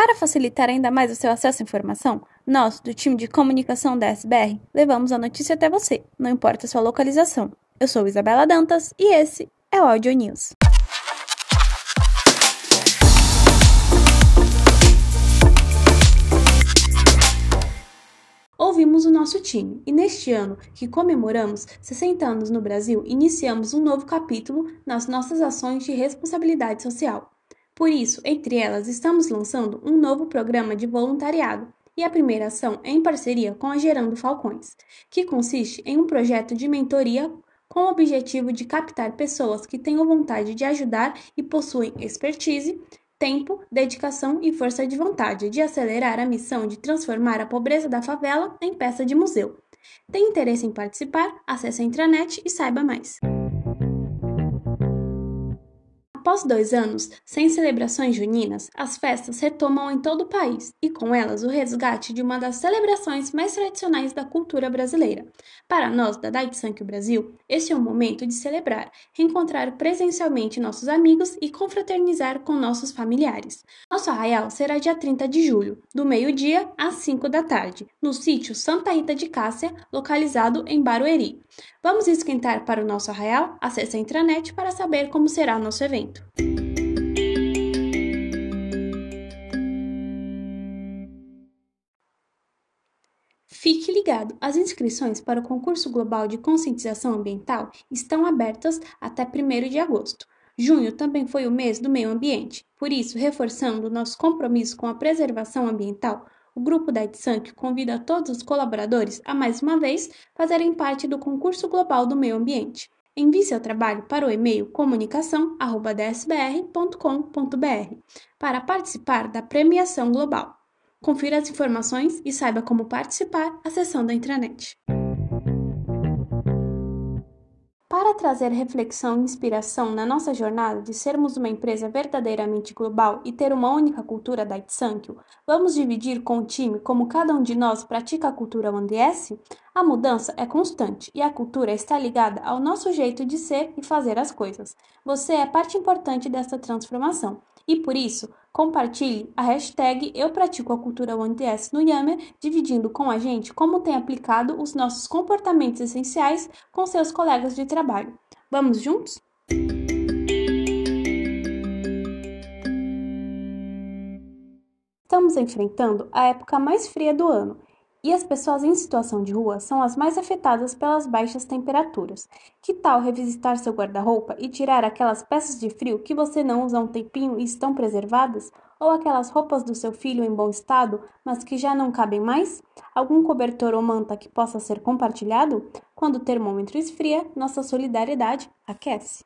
Para facilitar ainda mais o seu acesso à informação, nós, do time de comunicação da SBR, levamos a notícia até você, não importa a sua localização. Eu sou Isabela Dantas e esse é o Audio News. Ouvimos o nosso time e neste ano que comemoramos 60 anos no Brasil, iniciamos um novo capítulo nas nossas ações de responsabilidade social. Por isso, entre elas, estamos lançando um novo programa de voluntariado e a primeira ação é em parceria com a Gerando Falcões, que consiste em um projeto de mentoria com o objetivo de captar pessoas que tenham vontade de ajudar e possuem expertise, tempo, dedicação e força de vontade de acelerar a missão de transformar a pobreza da favela em peça de museu. Tem interesse em participar? Acesse a intranet e saiba mais. Após dois anos sem celebrações juninas, as festas retomam em todo o país e, com elas, o resgate de uma das celebrações mais tradicionais da cultura brasileira. Para nós, da Dai Sank Brasil, este é o momento de celebrar, reencontrar presencialmente nossos amigos e confraternizar com nossos familiares. Nosso arraial será dia 30 de julho, do meio-dia às 5 da tarde, no sítio Santa Rita de Cássia, localizado em Barueri. Vamos esquentar para o nosso arraial? Acesse a intranet para saber como será nosso evento. Fique ligado! As inscrições para o concurso global de conscientização ambiental estão abertas até 1 de agosto. Junho também foi o mês do meio ambiente, por isso, reforçando nosso compromisso com a preservação ambiental, o grupo da EdSanc convida todos os colaboradores a mais uma vez fazerem parte do concurso global do meio ambiente. Envie seu trabalho para o e-mail comunicação@dsbr.com.br para participar da premiação global. Confira as informações e saiba como participar acessando a intranet. Para trazer reflexão e inspiração na nossa jornada de sermos uma empresa verdadeiramente global e ter uma única cultura da Itsankyo, vamos dividir com o time como cada um de nós pratica a cultura ODS? A mudança é constante e a cultura está ligada ao nosso jeito de ser e fazer as coisas. Você é parte importante dessa transformação e por isso, compartilhe a hashtag Eu Pratico a Cultura OneDS no Yammer, dividindo com a gente como tem aplicado os nossos comportamentos essenciais com seus colegas de trabalho. Vamos juntos? Estamos enfrentando a época mais fria do ano e as pessoas em situação de rua são as mais afetadas pelas baixas temperaturas. Que tal revisitar seu guarda-roupa e tirar aquelas peças de frio que você não usa há um tempinho e estão preservadas? Ou aquelas roupas do seu filho em bom estado, mas que já não cabem mais? Algum cobertor ou manta que possa ser compartilhado? Quando o termômetro esfria, nossa solidariedade aquece.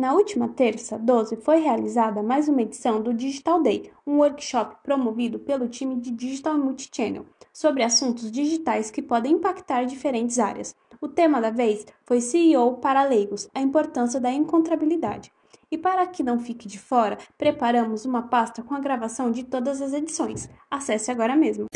Na última terça, 12, foi realizada mais uma edição do Digital Day, um workshop promovido pelo time de Digital Multichannel, sobre assuntos digitais que podem impactar diferentes áreas. O tema da vez foi CEO para leigos, a importância da encontrabilidade. E para que não fique de fora, preparamos uma pasta com a gravação de todas as edições. Acesse agora mesmo.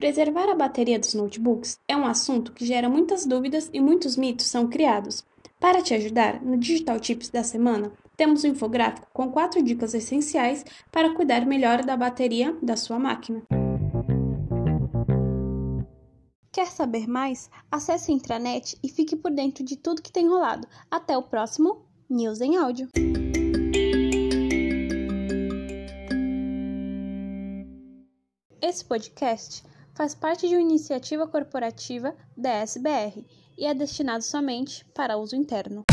Preservar a bateria dos notebooks é um assunto que gera muitas dúvidas e muitos mitos são criados. Para te ajudar, no Digital Tips da semana, temos um infográfico com quatro dicas essenciais para cuidar melhor da bateria da sua máquina. Quer saber mais? Acesse a intranet e fique por dentro de tudo que tem rolado. Até o próximo News em Áudio. Esse podcast faz parte de uma iniciativa corporativa da SBR e é destinado somente para uso interno.